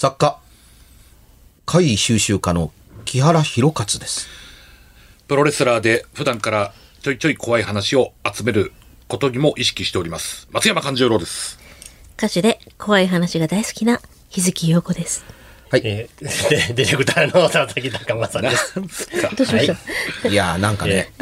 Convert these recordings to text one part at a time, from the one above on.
作家、怪異収集家の木原博勝です。プロレスラーで普段からちょいちょい怖い話を集めることにも意識しております。松山勘十郎です。歌手で怖い話が大好きな日月陽子です。はい。えーでディレクターの佐々木高間さんです。どうしました、いやーなんかね、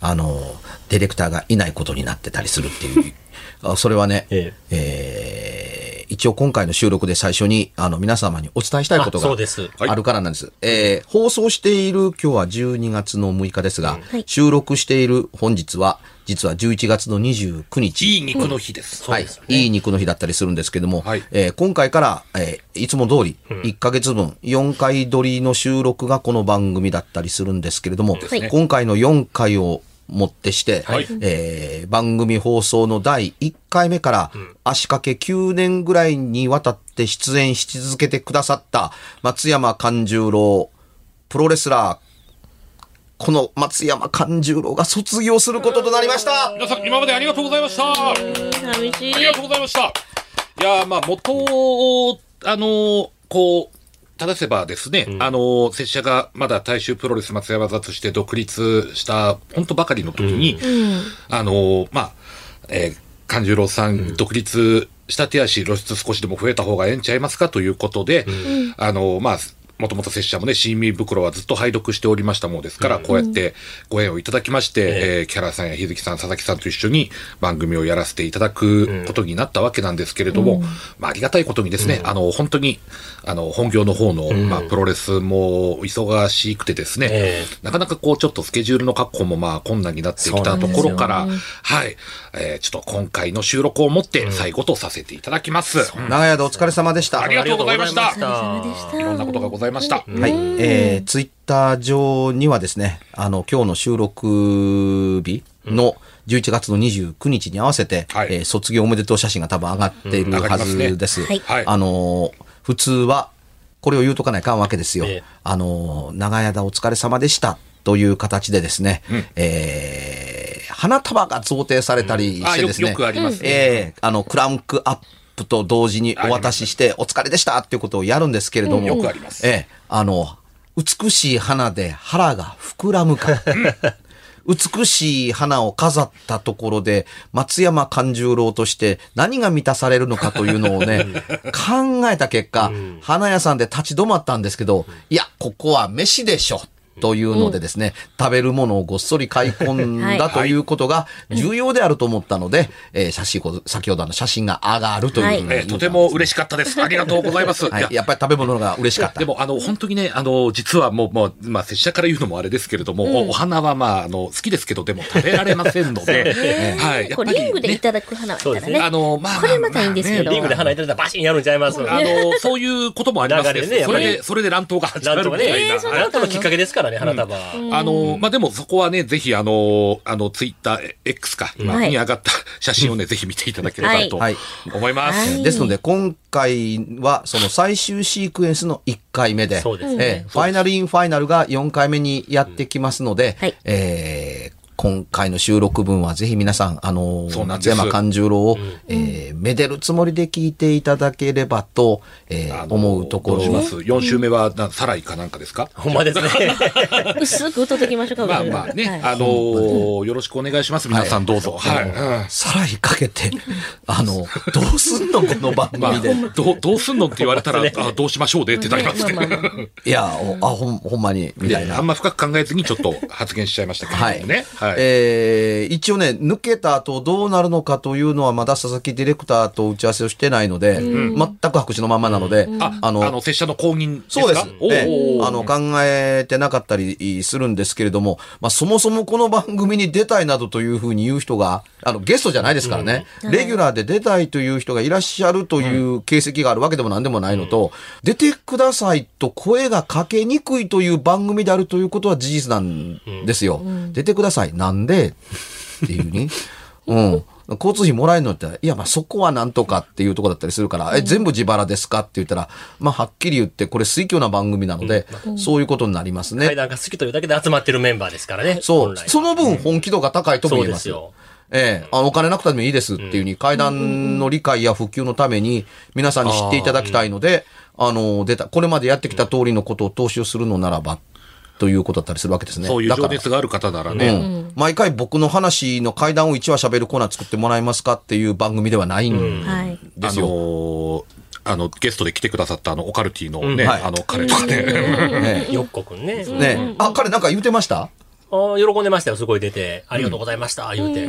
あの、ディレクターがいないことになってたりするっていう。あそれはね、ええー一応今回の収録で最初に、あの、皆様にお伝えしたいことがあそうですはいあるからなんです。えー放送している今日は12月の6日ですが、はい収録している本日は、実は11月の29日。いい肉の日です。はい。いい肉の日だったりするんですけども、はいえー今回から、えーいつも通り、1ヶ月分、4回撮りの収録がこの番組だったりするんですけれども、すね今回の4回をもってして、はいえー番組放送の第1回目から、足掛け9年ぐらいにわたって出演し続けてくださった松山勘十郎、プロレスラー、この松山勘十郎が卒業することとなりました皆さん、今までありがとうございました。あ寂しい。りがとうございました。いやーまあ、元を、あのーこう、正せばですね、あのー拙者がまだ大衆プロレス松山座として独立した、本当ばかりの時に、あのーまあ、えー、勘十郎さん、独立した手足露出少しでも増えた方がええんちゃいますかということで、あのーまあ、もともと拙者もね、新民袋はずっと拝読しておりましたものですから、こうやってご縁をいただきまして、えーキャラさんや日月さん、佐々木さんと一緒に番組をやらせていただくことになったわけなんですけれども、まあ、ありがたいことにですね、あの、本当に、あの、本業の方の、まあ、プロレスも忙しくてですね、えなかなかこう、ちょっとスケジュールの確保もまあ、困難になってきたところから、はい、えーちょっと今回の収録をもって最後とさせていただきます。長い間お疲れ様でした。ありがとうございました。ありがとうございました。いろんなことがございました。はい。えー、ツイッター上にはですね、あの、今日の収録日の11月の29日に合わせて、はいえー卒業おめでとう写真が多分上がっているはりますねずです。はいはいあのー普通は、これを言うとかないかんわけですよ。ええあのー長い間お疲れ様でした。という形でですね、えー花束が贈呈されたりしてですね、よくありますね。ええあの、クランクアップと同時にお渡しして、お疲れでしたっていうことをやるんですけれども、よくあります。ええあの、美しい花で腹が膨らむか。美しい花を飾ったところで、松山勘十郎として何が満たされるのかというのをね、考えた結果、花屋さんで立ち止まったんですけど、いや、ここは飯でしょ。というのでですね、食べるものをごっそり買い込んだということが重要であると思ったので、えー写真、先ほどの写真が上がるというふうにえーとても嬉しかったです。ありがとうございます。はい。いや、やっぱり食べ物が嬉しかった。でも、あの、本当にね、あの、実はもう、もう、まあ、拙者から言うのもあれですけれども、おお花はまあ、あの、好きですけど、でも食べられませんので、はい。やっぱり、ね、リングでいただく花はそうですね。いたらね。あの、まあ、これまたいいんですけど。リングで花いただいたらバシンやるんちゃいますあの、そういうこともあります流れねそれで、それで乱闘が始まるみたいな。えーそうなんとのきっかけですからね、花束。あの、まあ、でもそこはね、ぜひあの、あの、ツイッター X か、今はい。に上がった写真をね、ぜひ見ていただければとはい。思います。はい。ですので、今回はその最終シークエンスの1回目で、そうですね。えーファイナルインファイナルが4回目にやってきますので、はい。えー今回の収録分はぜひ皆さん、あの松山勘十郎を、えーめでるつもりで聞いていただければと、えー思うところどうします？4週目は、なサライかなんかですか？ほんまですね。薄く歌っときましょうか。まあまあね、はいあのーよろしくお願いします。皆さんどうぞ。はい。うんさらにかけて、あの、どうすんのこの番まあ組で。、どう、どうすんのって言われたら、あどうしましょうでってなりますけど。まあまあまいや、おあ、ほん、ほんまに、みたいなであん。ま深く考えずにちょっと発言しちゃいましたけれどもね。はい。えー一応ね、抜けた後どうなるのかというのはまだ佐々木ディレクターと打ち合わせをしてないので、全く白紙のままなので、あ、あの、拙者の公認ですか？そうです。あの、考えてなかったりするんですけれども、まあ、そもそもこの番組に出たいなどというふうに言う人が、あの、ゲストじゃないですからね、レギュラーで出たいという人がい。らっしゃるという形跡があるわけでも何でもないのと、出てくださいと声がかけにくいという番組であるということは事実なんですよ。出てください。なんで？っていうに。うん。交通費もらえるのって、いや、まあそこはなんとかっていうところだったりするから、え、全部自腹ですか？って言ったら、まあはっきり言って、これ水挙な番組なので、そういうことになりますね。階段が好きというだけで集まってるメンバーですからね。そう。その分本気度が高いともそ言えま。すすよ。ええあのお金なくてもいいですっていうふうに、階段の理解や普及のために、皆さんに知っていただきたいので、あの、出た、これまでやってきた通りのことを踏襲するのならば、ということだったりするわけですね。そういう情熱がある方ならうね。ん。毎回僕の話の階段を1話喋るコーナー作ってもらえますかっていう番組ではないんはい。あですよ。のーあの、ゲストで来てくださったあの、オカルティのね、はい。あの、彼とかね。ね。よっこくんね。えねえあ、彼なんか言うてました？あ喜んでましたよ、すごい出て。ありがとうございました、言うて。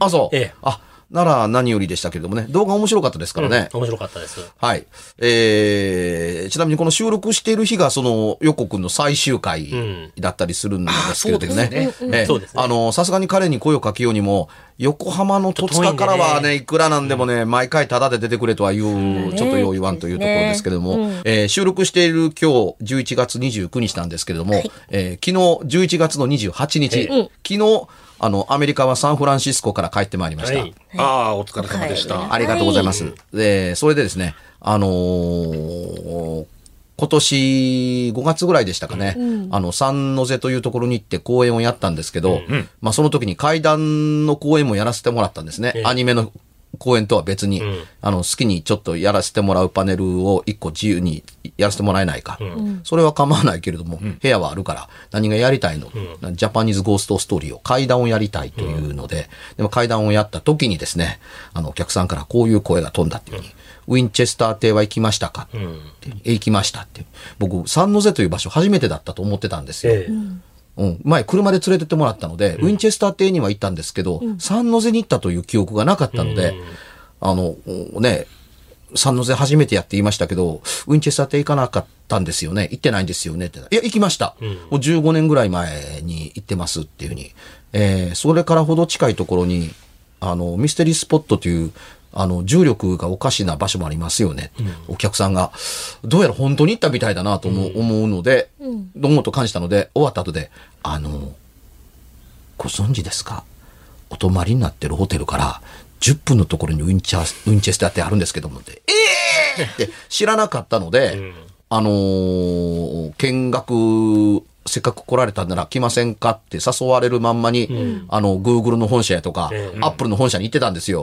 あ、そう。ええ。あ、なら何よりでしたけれどもね。動画面白かったですからね。面白かったです。はい。えー、ちなみにこの収録している日がその、横くんの最終回だったりするんですけれどもね。あそうええ。そうですね。あの、さすがに彼に声をかけようにも、横浜の戸塚からはね、いくらなんでもね、毎回タダで出てくれとは言う、ちょっとよう言わんというところですけれども、えー収録している今日11月29日なんですけれども、えー昨日11月の28日、昨日、あの、アメリカはサンフランシスコから帰ってまいりました。はい。ああ、お疲れ様でした。ありがとうございます。で、それでですね、あのー今年5月ぐらいでしたかね、あの、三ノ瀬というところに行って公演をやったんですけど、まあその時に階段の公演もやらせてもらったんですね。ええアニメの公演とは別に、ん。あの、好きにちょっとやらせてもらうパネルを一個自由にやらせてもらえないか。それは構わないけれども、部屋はあるから、何がやりたいの、ジャパニーズゴーストストーリーを階段をやりたいというので、でも階段をやった時にですね、あの、お客さんからこういう声が飛んだっていうふうに、ウィンチェスター邸は行きましたか？っていうえ、行きましたって。僕、三ノ瀬という場所初めてだったと思ってたんですよ。ええ。うん。前、車で連れてってもらったので、ウィンチェスター邸には行ったんですけど、三ノ瀬に行ったという記憶がなかったので、あの、ね、三ノ瀬初めてやって言いましたけど、ウィンチェスター邸行かなかったんですよね。行ってないんですよねって。いや、行きました。もう15年ぐらい前に行ってますっていうふうに。えーそれからほど近いところに、あの、ミステリースポットという、あの、重力がおかしな場所もありますよね。お客さんが、どうやら本当に行ったみたいだなと思う,、思うので、どうもと感じたので、終わった後で、あの、ご存知ですか？お泊まりになってるホテルから10分のところにウィンチャー、ウィンチェスターってあるんですけどもって、ええー、って知らなかったので、あのー見学、せっかく来られたんなら来ませんかって誘われるまんまに、あの、Google の本社やとか、Apple の本社に行ってたんですよ。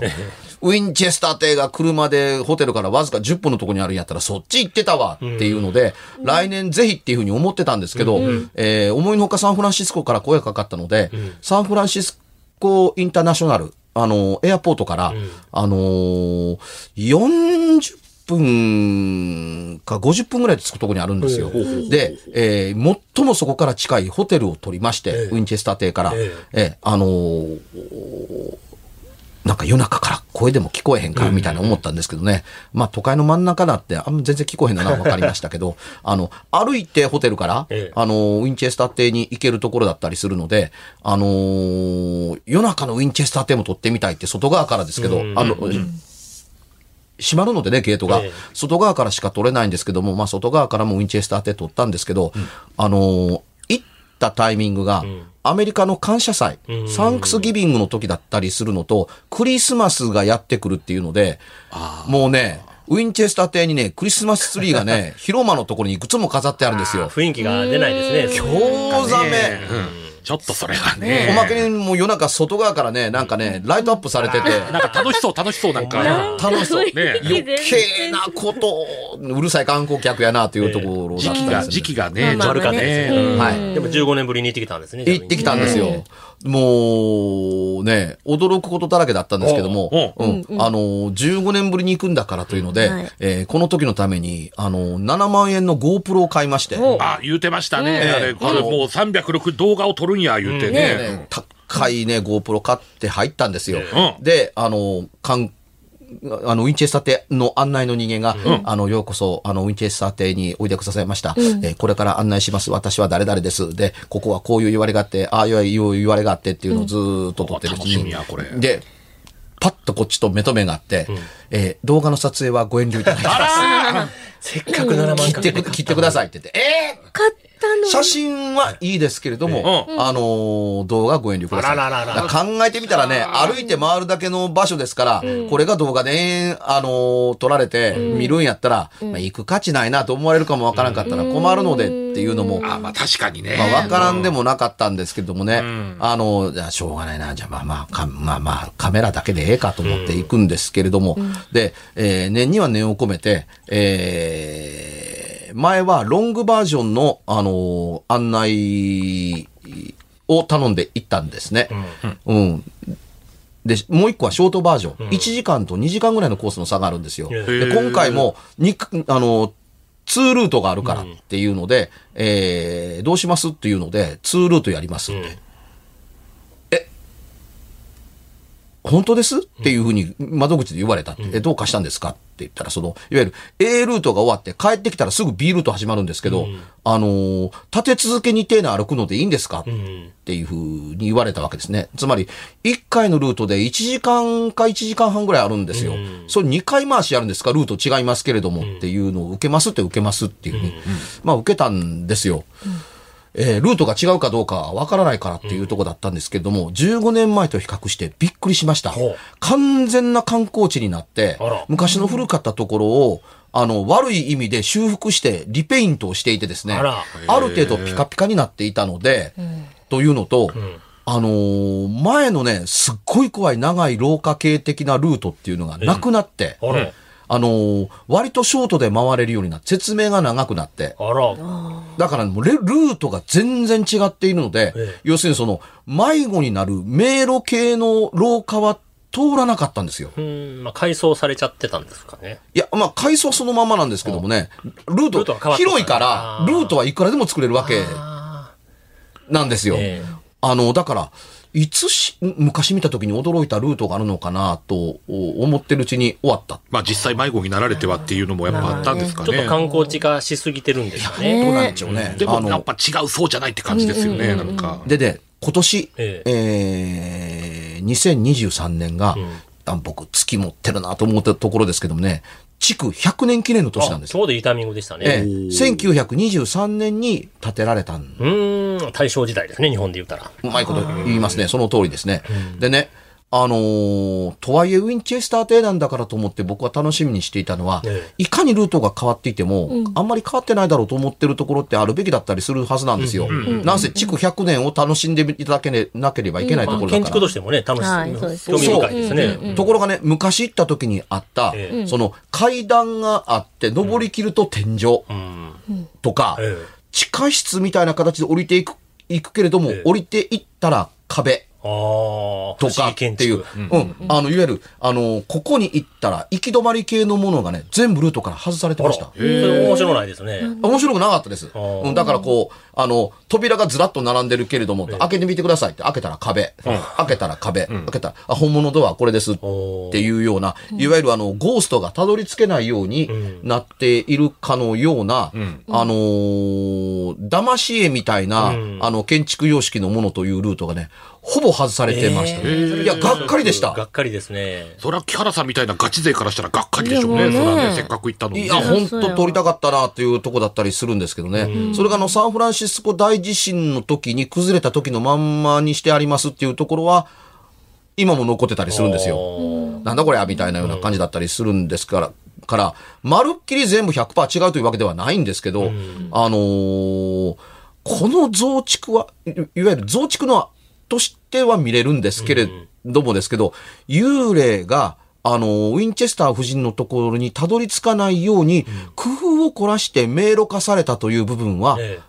ウィンチェスター邸が車でホテルからわずか10分のところにあるんやったらそっち行ってたわっていうので、来年ぜひっていうふうに思ってたんですけど、えー思いのほかサンフランシスコから声がかかったので、サンフランシスコインターナショナル、あの、エアポートから、あのー40分か50分ぐらいで着くところにあるんですよ。で、えー最もそこから近いホテルを取りまして、ウィンチェスター邸から、ええ。ーあのーなんか夜中から声でも聞こえへんかみたいな思ったんですけどね。まあ都会の真ん中だってあんま全然聞こえへんのな分かりましたけど、あの、歩いてホテルから、ええ。あの、ウィンチェスター邸に行けるところだったりするので、あのー夜中のウィンチェスター邸も撮ってみたいって外側からですけど、あの、閉まるのでね、ゲートが。ええ外側からしか取れないんですけども、まあ外側からもウィンチェスター邸取ったんですけど、あのー行ったタイミングが、アメリカの感謝祭、サンクスギビングの時だったりするのと、クリスマスがやってくるっていうので、もうね、ウィンチェスター邸にね、クリスマスツリーがね、広間のところにいくつも飾ってあるんですよ。雰囲気が出ないですね。興ざめ。ちょっとそれはおね。まけにもう夜中外側からね、なんかね、ライトアップされてて、なんか楽しそう、楽しそう、なんか。楽しそう。ね余計なことを、うるさい観光客やなというところだった時期が、ね時期がね、まあまあ悪かね。うんはい。でも15年ぶりに行ってきたんですね。行ってきたんですよ。もう、ね、驚くことだらけだったんですけども、おうん。あの、15年ぶりに行くんだからというので、はいえーこの時のために、あの、7万円の GoPro を買いまして、あ、言うてましたね。あれ、これもう306動画を撮るんや、言うてね。ね高いね、GoPro 買って入ったんですよ。うんで、あの、かんあの、ウィンチェスター邸の案内の人間が、あの、ようこそ、あの、ウィンチェスター邸においでくださいました。えーこれから案内します。私は誰々です。で、ここはこういう言われがあって、ああいう言われがあってっていうのをずーっと撮ってるうちに楽しみやこれ。で、パッとこっちと目と目があって、えー動画の撮影はご遠慮いただきます。せっかく7万切ってく、切ってください。って言って、えー！買っ写真はいいですけれども、あのー動画ご遠慮ください。考えてみたらね、歩いて回るだけの場所ですから、これが動画で、あのー撮られて見るんやったら、まあ、行く価値ないなと思われるかもわからんかったら困るのでっていうのも、あ、まあ確かにね。まあ、わからんでもなかったんですけどもね、あの、じゃあしょうがないな、じゃあまあまあ、かまあまあ、カメラだけでええかと思って行くんですけれども、で、えー念には念を込めて、えー前はロングバージョンの、あの案内を頼んで行ったんですね。うん。で、もう一個はショートバージョン。1時間と2時間ぐらいのコースの差があるんですよ。へで、今回も、に、あの、2ルートがあるからっていうので、えーどうしますっていうので、2ルートやりますって。え、本当です？っていうふうに窓口で言われたって、え、どうかしたんですか？って言ったら、その、いわゆる A ルートが終わって帰ってきたらすぐ B ルート始まるんですけど、あのー立て続けに丁寧歩くのでいいんですか？っていうふうに言われたわけですね。つまり、1回のルートで1時間か1時間半ぐらいあるんですよ。それ2回回しやるんですか？ルート違いますけれどもっていうのを受けますって受けますっていうふうに、まあ受けたんですよ。えールートが違うかどうかわからないからっていうところだったんですけれども、15年前と比較してびっくりしました。完全な観光地になって昔の古かったところを、あの、悪い意味で修復して、リペイントをしていてですね、ある程度ピカピカになっていたので、というのと、あのー前のね、すっごい怖い長い廊下系的なルートっていうのがなくなって、あら、あのー割とショートで回れるようになって、説明が長くなって、あら、だからもうレルートが全然違っているので、ええ。要するにその迷子になる迷路系の廊下は通らなかったんですよ。うん、まあ、改装されちゃってたんですかね。いや、まあ、階層そのままなんですけどもね、ルールート広いかあら、ー。ルートはいくらでも作れるわけあなんですよ。ええ。あの、だから、いつし、昔見た時に驚いたルートがあるのかなと思ってるうちに終わった。まあ実際迷子になられてはっていうのもやっぱあったんですかね。ちょっと観光地化しすぎてるんですかね。どうなんでしょうね。でもやっぱ違うそうじゃないって感じですよね、なんか。でね、今年、ええー、2023年が、あ僕、月持ってるなと思ったところですけどもね、築100年記念の年なんですあちょうどいいタイミングでしたええね。1923年に建てられたんうーん、大正時代ですね、日本で言ったら。うまいこと言いますね。その通りですね。でね、あのーとはいえウィンチェスター邸なんだからと思って僕は楽しみにしていたのは、えいかにルートが変わっていても、あんまり変わってないだろうと思ってるところってあるべきだったりするはずなんですよ。なんせ築100年を楽しんでいただけなければいけないところだから。建築としてもね、楽しはい興味深いですね。ところがね、昔行った時にあった、えその階段があって、登りきると天井うん。とか、え地下室みたいな形で降りていく、いくけれども、ええ。降りていったら壁。ああ、とかっていう、うん、あの、いわゆる、あの、ここに行ったら、行き止まり系のものがね、全部ルートから外されてました。そ。れ面白ないですね。面白くなかったです。ー。うん、だからこう、あの、扉がずらっと並んでるけれども、開けてみてくださいって、開けたら壁。開けたら壁。開けたら、あ、本物ドアこれですっていうような、いわゆるあの、ゴーストがたどり着けないようになっているかのような、あのー騙し絵みたいな、あの、建築様式のものというルートがね、ほぼ外されてました。いや、がっかりでした。がっかりですね。それは木原さんみたいなガチ勢からしたらがっかりでしょうね。ねそれはね、せっかく行ったのにね。いや、本当撮りたかったなっていうとこだったりするんですけどね。それがあの、サンフランシスコ大地震の時に崩れた時のまんまにしてありますっていうところは、今も残ってたりするんですよ。よ。なんだこれみたいなような感じだったりするんですから、から、まるっきり全部100%違うというわけではないんですけど、あのーこの増築は、いいわゆる増築の、としては見れるんですけれどもですけど、幽霊が、あのーウィンチェスター夫人のところにたどり着かないように、工夫を凝らして迷路化されたという部分は、え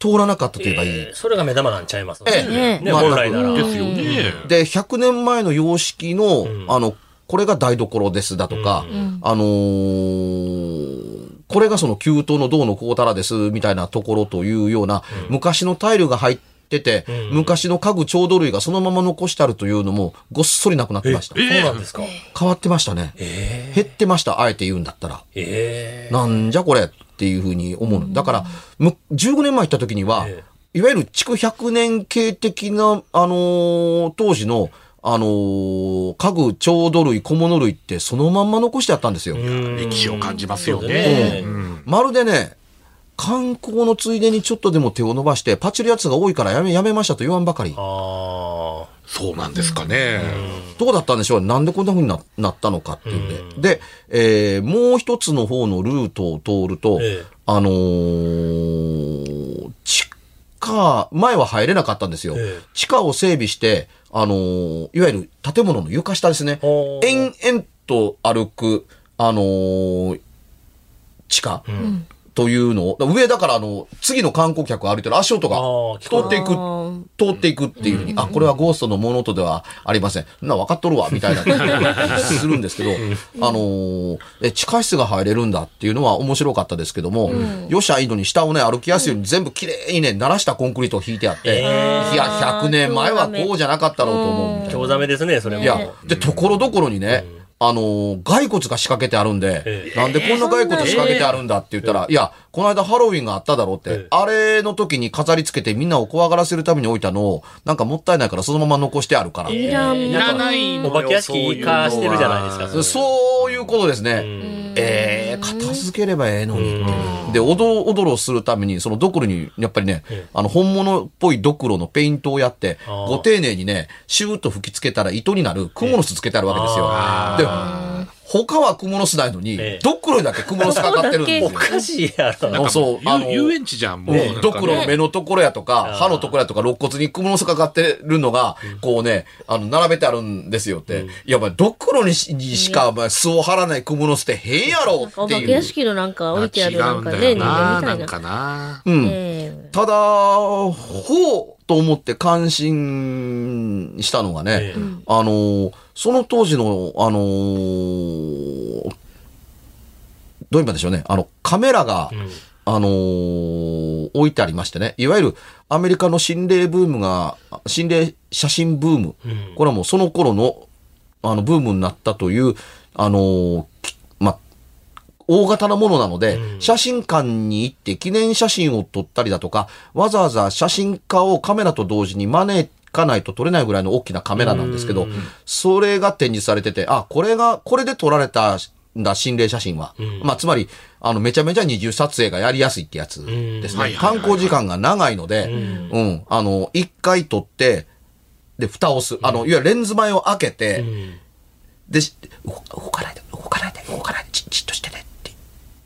通らなかったとえ言えばいい。ええそれが目玉なんちゃいますええ。ね、まあ本来なら。ですよね。で、100年前の様式の、あの、これが台所ですだとか、あのーこれがその給湯の銅のこうたらですみたいなところというような、昔のタイルが入ってて、昔の家具調度類がそのまま残してあるというのもごっそりなくなってました。そうなんですか。変わってましたね。減ってました、あえて言うんだったら。ええなんじゃこれっていうふうに思うの。だから、む15年前行った時には、えいわゆる築100年系的な、あのー当時の、あのー家具、調度類、小物類ってそのまんま残してあったんですよ。歴史を感じますよねうんまるでね、観光のついでにちょっとでも手を伸ばして、パチるやつが多いからやめ、やめましたと言わんばかり。ああ。そうなんですかね。どうだったんでしょう？なんでこんな風にななったのかっていうんで。で、えーもう一つの方のルートを通ると、ええあのー地下、前は入れなかったんですよ。ええ地下を整備して、あのーいわゆる建物の床下ですね。延々と歩く、あのー地下、というのを、上だからあの、次の観光客が歩いてる足音が通っていく、通っていくっていうふうに、あ、これはゴーストのもの音ではありません。な分かっとるわ、みたいな気が するんですけど、あのーえ、地下室が入れるんだっていうのは面白かったですけども、よっしゃいいのに下をね、歩きやすいように全部きれいにね、鳴らしたコンクリートを引いてあって、いや、100年前はこうじゃなかったろうと思う。興ざめですね、それも。いや、で、ところどころにね、あのー骸骨が仕掛けてあるんで、えなんでこんな骸骨仕掛けてあるんだって言ったら、いや、この間ハロウィンがあっただろうって、ええ。あれの時に飾り付けてみんなを怖がらせるために置いたのを、なんかもったいないからそのまま残してあるから。いらんいらないのよお化け屋敷化してるじゃないですか。そういうのはそういうことですね。ええ片付ければええのにって。で、おどおどろするために、そのドクロに、やっぱりね、あの、本物っぽいドクロのペイントをやって、ご丁寧にね、シューッと吹き付けたら糸になるクモの巣つけてあるわけですよ。で、他はクモの巣ないのにええ、ドクロにだけクモの巣かかってるんですよ お。かしいやろ。そう、あの、遊遊園地じゃん、もう。ねドクロの目のところやとか、歯のところやとか、肋骨にクモの巣かかってるのが、こうね、あの、並べてあるんですよって。いや、まあ、ドクロにしにしか、まあ、巣を張らないクモの巣って変やろお化けっていう。屋敷のなんか置いてあるなんかね、人間みたな。ないんかな。うん。ええただ、ほうと思って感心したのがね、ええ。あの、その当時の、あの、どう言うんでしょうね、あの、カメラが、あのー置いてありましてね、いわゆるアメリカの心霊ブームが、心霊写真ブーム、これはもうその頃の、あの、ブームになったという、あの大型なものなので、写真館に行って記念写真を撮ったりだとか、わざわざ写真家をカメラと同時に招かないと撮れないぐらいの大きなカメラなんですけど、それが展示されてて、あ、これが、これで撮られたんだ心霊写真は。まあ、つまり、あの、めちゃめちゃ二重撮影がやりやすいってやつですね。観光時間が長いので、うん、あの、一回撮って、で、蓋をする。あの、いわゆるレンズ前を開けて、で、し動動かないで、動かないで、動かないで、じじっとしてね。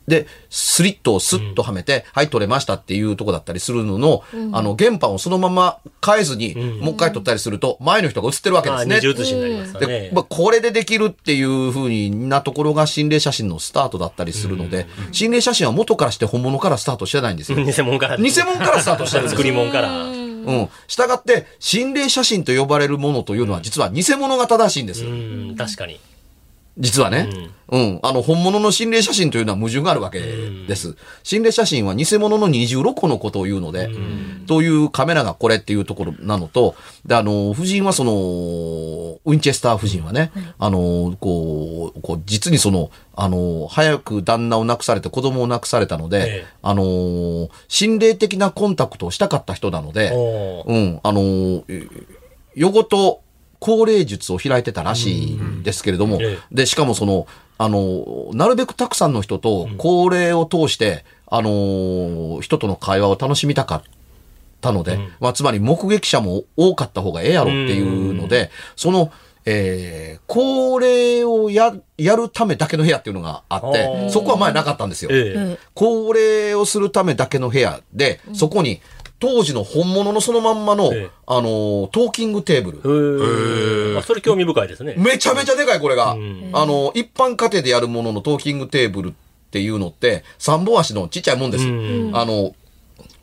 で、スリットをスッとはめて、はい、撮れましたっていうとこだったりするのの、あの、原版をそのまま変えずに、もう一回撮ったりすると、前の人が映ってるわけあですね。二重写しになりますからでね、。まあ、これでできるっていうふうになところが心霊写真のスタートだったりするので、心霊写真は元からして本物からスタートしてないんですよ。偽物から。偽物からスタートしてるんですよ。作り物から。うん。したがって、心霊写真と呼ばれるものというのは、実は偽物が正しいんです。うん、確かに。実はね。うん。あの、本物の心霊写真というのは矛盾があるわけです。心霊写真は偽物の26個のことを言うので、というカメラがこれっていうところなのと、で、あの、夫人はその、ウィンチェスター夫人はね、あの、こう、こう、実にその、あの、早く旦那を亡くされて子供を亡くされたので、ええ。あの、心霊的なコンタクトをしたかった人なので、うん、あのー、夜ごと高齢術を開いてたらしいんですけれども、ええで、しかもその、あの、なるべくたくさんの人と高齢を通して、あのー人との会話を楽しみたかったので、まあ、つまり目撃者も多かった方がええやろっていうので、その、えー、高齢をや、やるためだけの部屋っていうのがあって、そこは前なかったんですよ。ええ。高齢をするためだけの部屋で、そこに当時の本物のそのまんまの、ええあのートーキングテーブル。へえ。あそれ興味深いですね。めちゃめちゃでかい、これが。んあの、一般家庭でやるもののトーキングテーブルっていうのって、三本足のちっちゃいもんです。うんあの、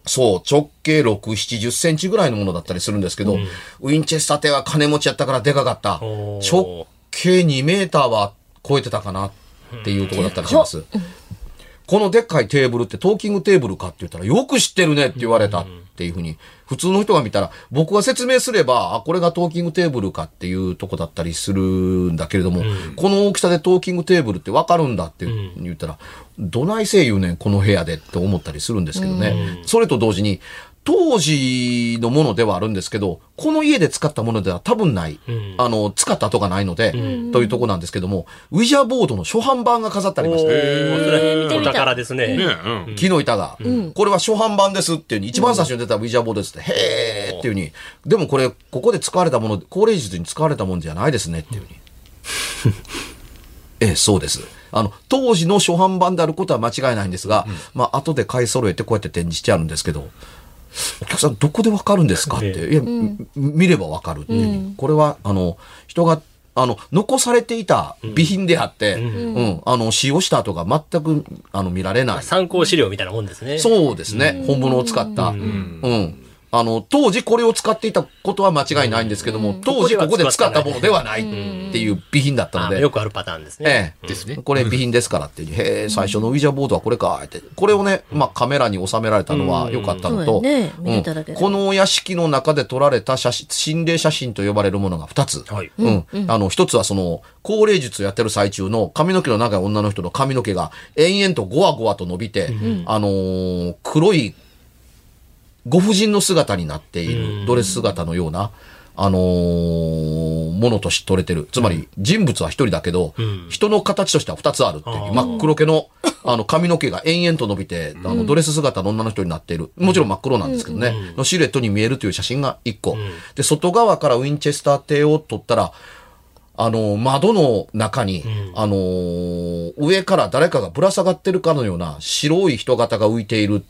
そう、直径6、70センチぐらいのものだったりするんですけど、ウィンチェスター邸は金持ちやったからでかかった。直径2メーターは超えてたかなっていうところだったりします。このでっかいテーブルってトーキングテーブルかって言ったらよく知ってるねって言われたっていうふうに、普通の人が見たら僕が説明すれば、あ、これがトーキングテーブルかっていうとこだったりするんだけれども、この大きさでトーキングテーブルってわかるんだって言ったら、どないせい言うねん、この部屋でって思ったりするんですけどね。それと同時に、当時のものではあるんですけど、この家で使ったものでは多分ない。んあの、使った跡がないので、というとこなんですけども、ウィジャーボードの初版版が飾ってありまして、お宝ですね。ねうん。木の板が、これは初版版ですっていうふうに、一番最初に出たウィジャーボードですって、へーっていうふうに、でもこれ、ここで使われたもの、高齢術に使われたもんじゃないですねっていうふうに。ええ、そうです。あの、当時の初版版であることは間違いないんですが、まあ、後で買い揃えてこうやって展示してあるんですけど、お客さんどこでわかるんですか？って、えいや、見ればわかる。っていう、これは、あの、人が、あの、残されていた備品であって、うん、あの、使用した後が全く、あの、見られない。参考資料みたいなもんですね。そうですね。本物を使った。うん。あの、当時これを使っていたことは間違いないんですけども、当時ここで使ったものではないっていう備品だったので。あよくあるパターンですね。ええ。ですねこれ備品ですからっていう。へえ、最初のウィジャーボードはこれかって。これをね、まあカメラに収められたのは良かったのと、そうやね見れただけでうんこのお屋敷の中で撮られた写真、心霊写真と呼ばれるものが2つ。はいうん。あの、一つはその、高齢術をやってる最中の髪の毛の長い女の人の髪の毛が延々とゴワゴワと伸びて、あのー黒いご婦人の姿になっている、ドレス姿のような、あのーものとして撮れてる。つまり、人物は一人だけど、人の形としては二つあるっていう、真っ黒毛の、あの、髪の毛が延々と伸びて、あの、ドレス姿の女の人になっている。もちろん真っ黒なんですけどね、のシルエットに見えるという写真が一個。で、外側からウィンチェスター邸を撮ったら、あの、窓の中に、あのー上から誰かがぶら下がってるかのような白い人型が浮いている。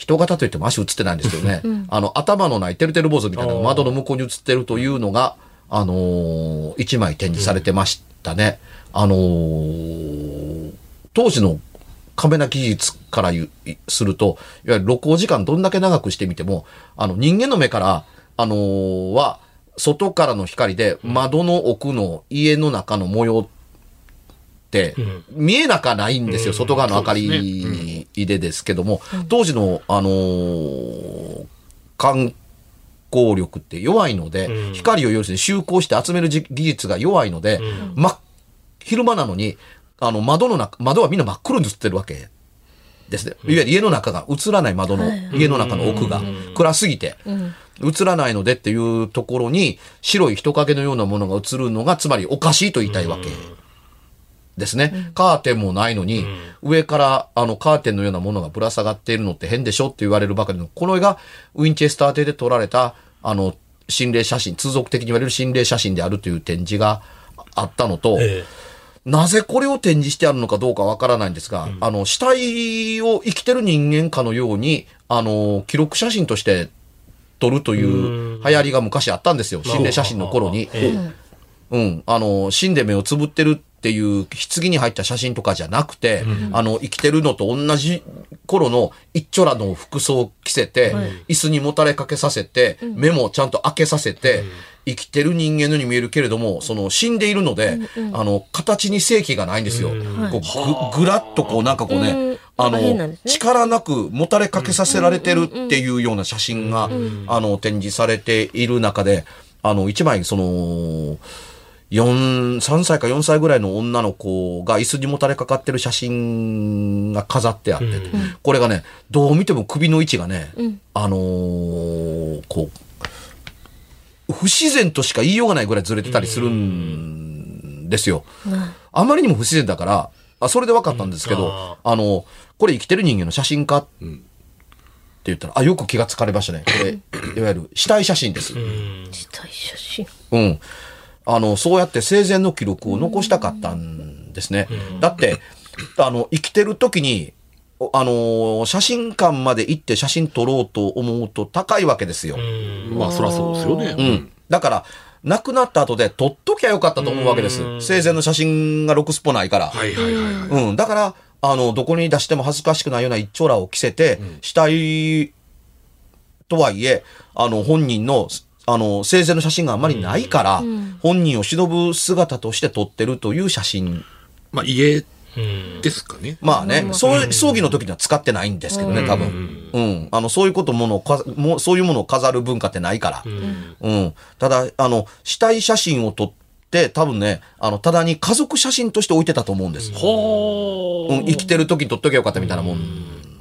人型といっても足映ってないんですけどね、あの、頭のないてるてる坊主みたいなのが窓の向こうに映ってるというのが、あのー一枚展示されてましたね。あのー当時のカメラ技術からすると、いわゆる録音時間どんだけ長くしてみても、あの、人間の目から、あのーは、外からの光で窓の奥の家の中の模様って、見えなかないんですよ、外側の明かりでですけども、当時の、あのー観光力って弱いので、光を要するに集光して集めるじ技術が弱いので、真っ昼間なのに、あの、窓の中、窓はみんな真っ黒に映ってるわけ。ですね。いわゆる家の中が映らない窓の、家の中の奥が暗すぎて、映らないのでっていうところに白い人影のようなものが映るのが、つまりおかしいと言いたいわけですね。カーテンもないのに、上からあのカーテンのようなものがぶら下がっているのって変でしょって言われるばかりの、この絵がウィンチェスター邸で撮られた、あの、心霊写真、通俗的に言われる心霊写真であるという展示があったのと、えなぜこれを展示してあるのかどうかわからないんですが、あの、死体を生きてる人間かのように、あの、記録写真として撮るという流行りが昔あったんですよ。心霊写真の頃に。えうん。あの、死んで目をつぶってるっていう棺に入った写真とかじゃなくて、あの、生きてるのと同じ頃の一丁羅の服装を着せて、椅子にもたれかけさせて、目もちゃんと開けさせて、生きてる人間のように見えるけれども、その死んでいるので、あの、形に正気がないんですよ。こうぐぐらっとこうなんかこうね、うん。あのね。力なくもたれかけさせられてるっていうような写真が、あの、展示されている中で、あの、一枚、その、4、3歳か4歳ぐらいの女の子が椅子にもたれかかってる写真が飾ってあって、これがね、どう見ても首の位置がね、あのーこう、不自然としか言いようがないぐらいずれてたりするんですよ。あまりにも不自然だから、あそれで分かったんですけど、うんああの、これ生きてる人間の写真かって言ったら、あ、よく気がつかれましたね。これ、いわゆる死体写真です。死体写真。うん。あの、そうやって生前の記録を残したかったんですね。だって、あの、生きてる時に、おあの、写真館まで行って写真撮ろうと思うと高いわけですよ。まあ、そりゃそうですよね。うん。だから、亡くなった後で撮っときゃよかったと思うわけです。生前の写真が6スポないから。はいはいはいはい。うん。だから、あの、どこに出しても恥ずかしくないような一丁羅を着せて、死体とはいえ、あの、本人の、あの、生前の写真があんまりないから、本人を忍ぶ姿として撮ってるという写真。まあ、家うんですかね。まあね、そう葬儀の時には使ってないんですけどね、多分。うん。あの、そういうことものをか、もうそういうものを飾る文化ってないから。うん。ただ、あの、死体写真を撮って、多分ね、あの、ただに家族写真として置いてたと思うんです。ほうん、生きてる時に撮っとけばよかったみたいなもん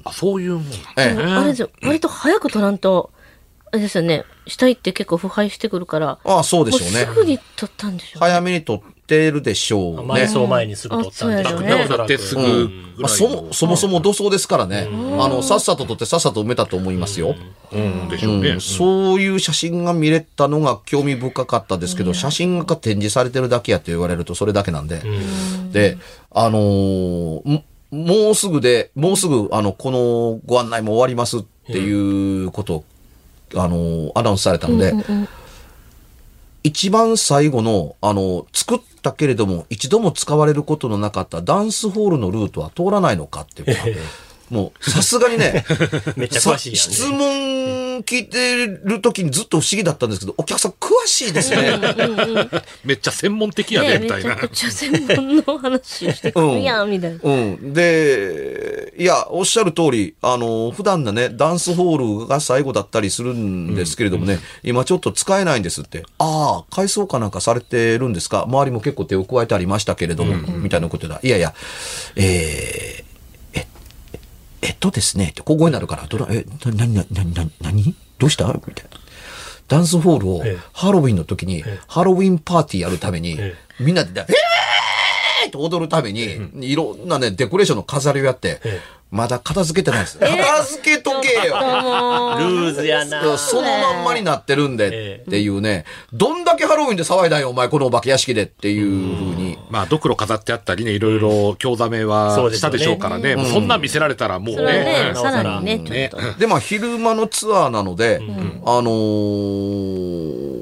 あ、そういうもん。ええあれですよ、割と早く取らんと、あれですよね、死体って結構腐敗してくるから、ああ、そうでしょうねも。すぐに取ったんでしょうね。早めに取ってるでしょうね埋。葬前にすぐ取ったんであそうね亡くなってすぐぐらいの。まあ、そも、そもそも土葬ですからね。あの、さっさと取ってさっさと埋めたと思いますよ。うん、でしょうね。うんそういう写真が見れたのが興味深かったですけど、写真が展示されてるだけやって言われるとそれだけなんで。で、あのーももうすぐで、もうすぐ、あの、このご案内も終わりますっていうことを、あのーアナウンスされたので、一番最後の、あの、作ったけれども、一度も使われることのなかったダンスホールのルートは通らないのかっていうか、もう、さすがにね、めっちゃさ詳しいやん、ね。質問聞いてる時にずっと不思議だったんですけど、お客さん詳しいですね。めっちゃ専門的やね、ねみたいな。めちゃくちゃ専門の話してくるやん、みたいな。うん。で、いや、おっしゃる通り、あの、普段のね、ダンスホールが最後だったりするんですけれどもね、今ちょっと使えないんですって。ああ、改装かなんかされてるんですか？周りも結構手を加えてありましたけれども、みたいなことだ。いやいや、えー、え、えっとですね、って小声になるから、どら、え、な、な、な、な、な、なにどうした？みたいな。ダンスホールをええ。ハロウィンの時に、ハロウィンパーティーやるためにえ、みんなで、えーって踊るために、いろんなね、デコレーションの飾りをやってえ、まだ片付けてないです。片付けとけよ。ルーズやな。そのまんまになってるんでえっていうね、どんだけハロウィンで騒いだんよ、お前、このお化け屋敷でっていうふうに。まあ、ドクロ飾ってあったりね、いろいろ興ざめはしたそうでしょうからね。そんなん見せられたらもうね。ね、、さらにね。で、まあ、昼間のツアーなので、あのー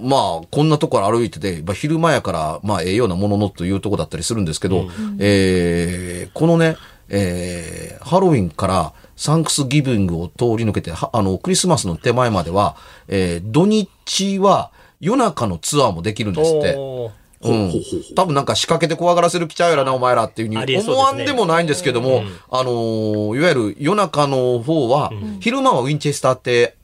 まあ、こんなところ歩いてて、まあ、昼間やから、まあ、ええようなもののというとこだったりするんですけど、えーこのね、えーハロウィンからサンクスギビングを通り抜けて、はあの、クリスマスの手前までは、えー土日は夜中のツアーもできるんですって。うん。多分なんか仕掛けて怖がらせる気ちゃうやろな、お前らっていうふうに思わんでもないんですけども、あのーいわゆる夜中の方は、昼間はウィンチェスターって、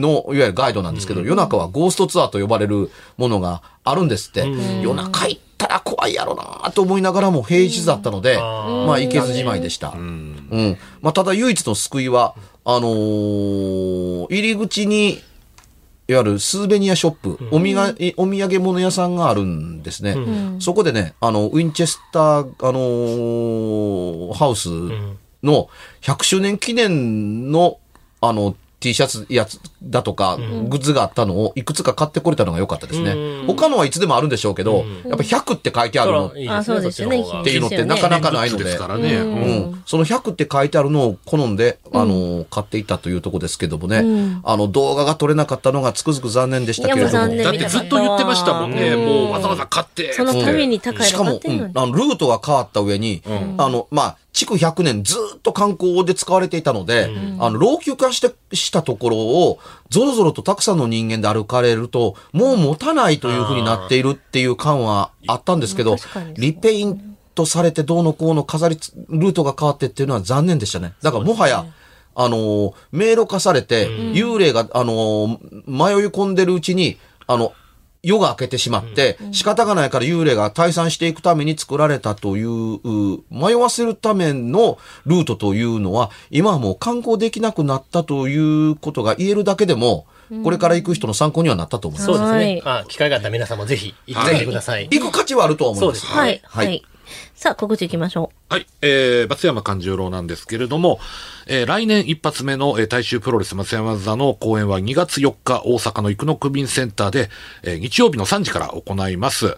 の、いわゆるガイドなんですけど、夜中はゴーストツアーと呼ばれるものがあるんですって。夜中行ったら怖いやろなと思いながらも平日だったので、あまあ行けずじまいでした。うん。まあただ唯一の救いは、あのー入り口に、いわゆるスーベニアショップ、おみがお土産物屋さんがあるんですね。そこでね、あの、ウィンチェスター、あのーハウスの100周年記念の、あの、T シャツやつだとか、グッズがあったのをいくつか買ってこれたのが良かったですね。他のはいつでもあるんでしょうけど、やっぱ100って書いてあるのっいいあそうですよね。そっちの方が。ていうのってなかなかないので。です。からね。ううん。ん、その100って書いてあるのを好んで、あの、買っていたというところですけどもね、あの、動画が撮れなかったのがつくづく残念でしたけれども。だってずっと言ってましたもんね。もうわざわざ買って。そのために高いしかも、あの、ルートが変わった上に、あの、まあ、築100年ずっと観光で使われていたので、あの、老朽化して、したところを、ぞろぞろとたくさんの人間で歩かれると、もう持たないというふうになっているっていう感はあったんですけどリペイントされてどうのこうの飾りつ、ルートが変わってっていうのは残念でしたね。だからもはや、あのー、迷路化されて、幽霊が、あのー、迷い込んでるうちに、あの、夜が明けてしまって、仕方がないから幽霊が退散していくために作られたという、う迷わせるためのルートというのは、今はもう観光できなくなったということが言えるだけでも、これから行く人の参考にはなったと思います。そうですはいね。あ、機会があったら皆さんもぜひ行ってみてください。行く価値はあるとは思います。そうですはい。さあ、告知行きましょうはい。えー、松山勘十郎なんですけれども、えー、来年一発目の、えー、大衆プロレス松山座の公演は2月4日、大阪の生野区民センターで、えー、日曜日の3時から行います。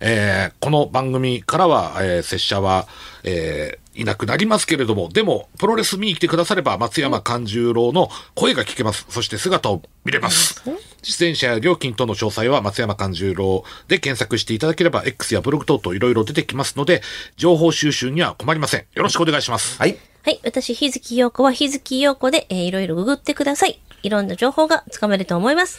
えー、この番組からは、えー、拙者は、えー、いなくなりますけれども、でも、プロレス見に来てくだされば、松山勘十郎の声が聞けます。そして姿を見れます。出演者や料金等の詳細は松山勘十郎で検索していただければ、X やブログ等々いろいろ出てきますので、情報収集には困りません。よろしくお願いします。はい。う。はい。私、日月陽子は日月陽子で、えーいろいろググってください。いろんな情報がつかめると思います。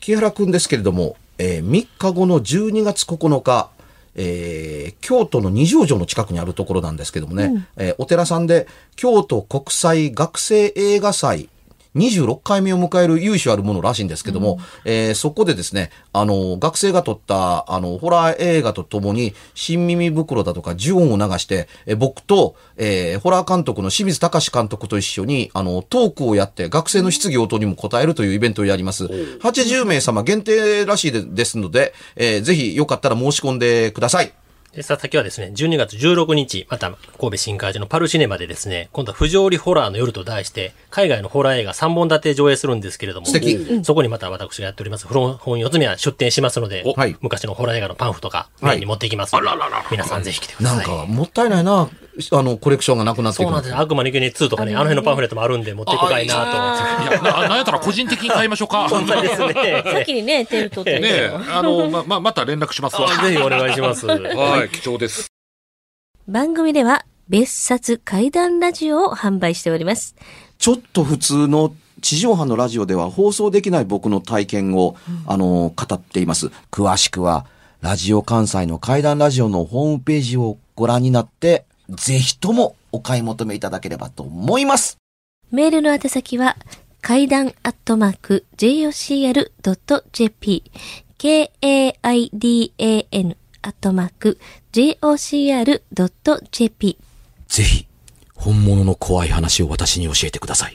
木原くんですけれども、えー3日後の12月9日、えー京都の二条城の近くにあるところなんですけどもね、えーお寺さんで京都国際学生映画祭26回目を迎える由緒あるものらしいんですけども、えーそこでですね、あの、学生が撮った、あの、ホラー映画とともに、新耳袋だとか、呪音を流して、えー僕と、えーホラー監督の清水隆監督と一緒に、あの、トークをやって、学生の質疑応答にも答えるというイベントをやります。80名様限定らしいでですので、えーぜひよかったら申し込んでください。で、さ先はですね、12月16日、また神戸新海寺のパルシネマでですね、今度は不条理ホラーの夜と題して、海外のホラー映画3本立て上映するんですけれども、そこにまた私がやっております、古本四つ目は出展しますので、はい。昔のホラー映画のパンフとか、はい。メインに持っていきますので、皆さんぜひ来てくださ。ないんか、もったいないな、あの、コレクションがなくなっていくのそうなんです。悪魔の生贄2とかね、あの辺のパンフレットもあるんで持っていこうかいなと。いや、ななんやったら個人的に買いましょうか。ですね。先にね、テール取ってねえ、あの、ま、ま、また連絡しますわ。ぜひお願いします。はい、貴重です。番組では、別冊怪談ラジオを販売しております。ちょっと普通の地上波のラジオでは放送できない僕の体験を、あの、語っています。詳しくは、ラジオ関西の怪談ラジオのホームページをご覧になって、ぜひともお買い求めいただければと思います。メールの宛先は、階段アットマーク jocr.jp k-a-i-d-a-n アットマーク jocr.jp ぜひ、本物の怖い話を私に教えてください。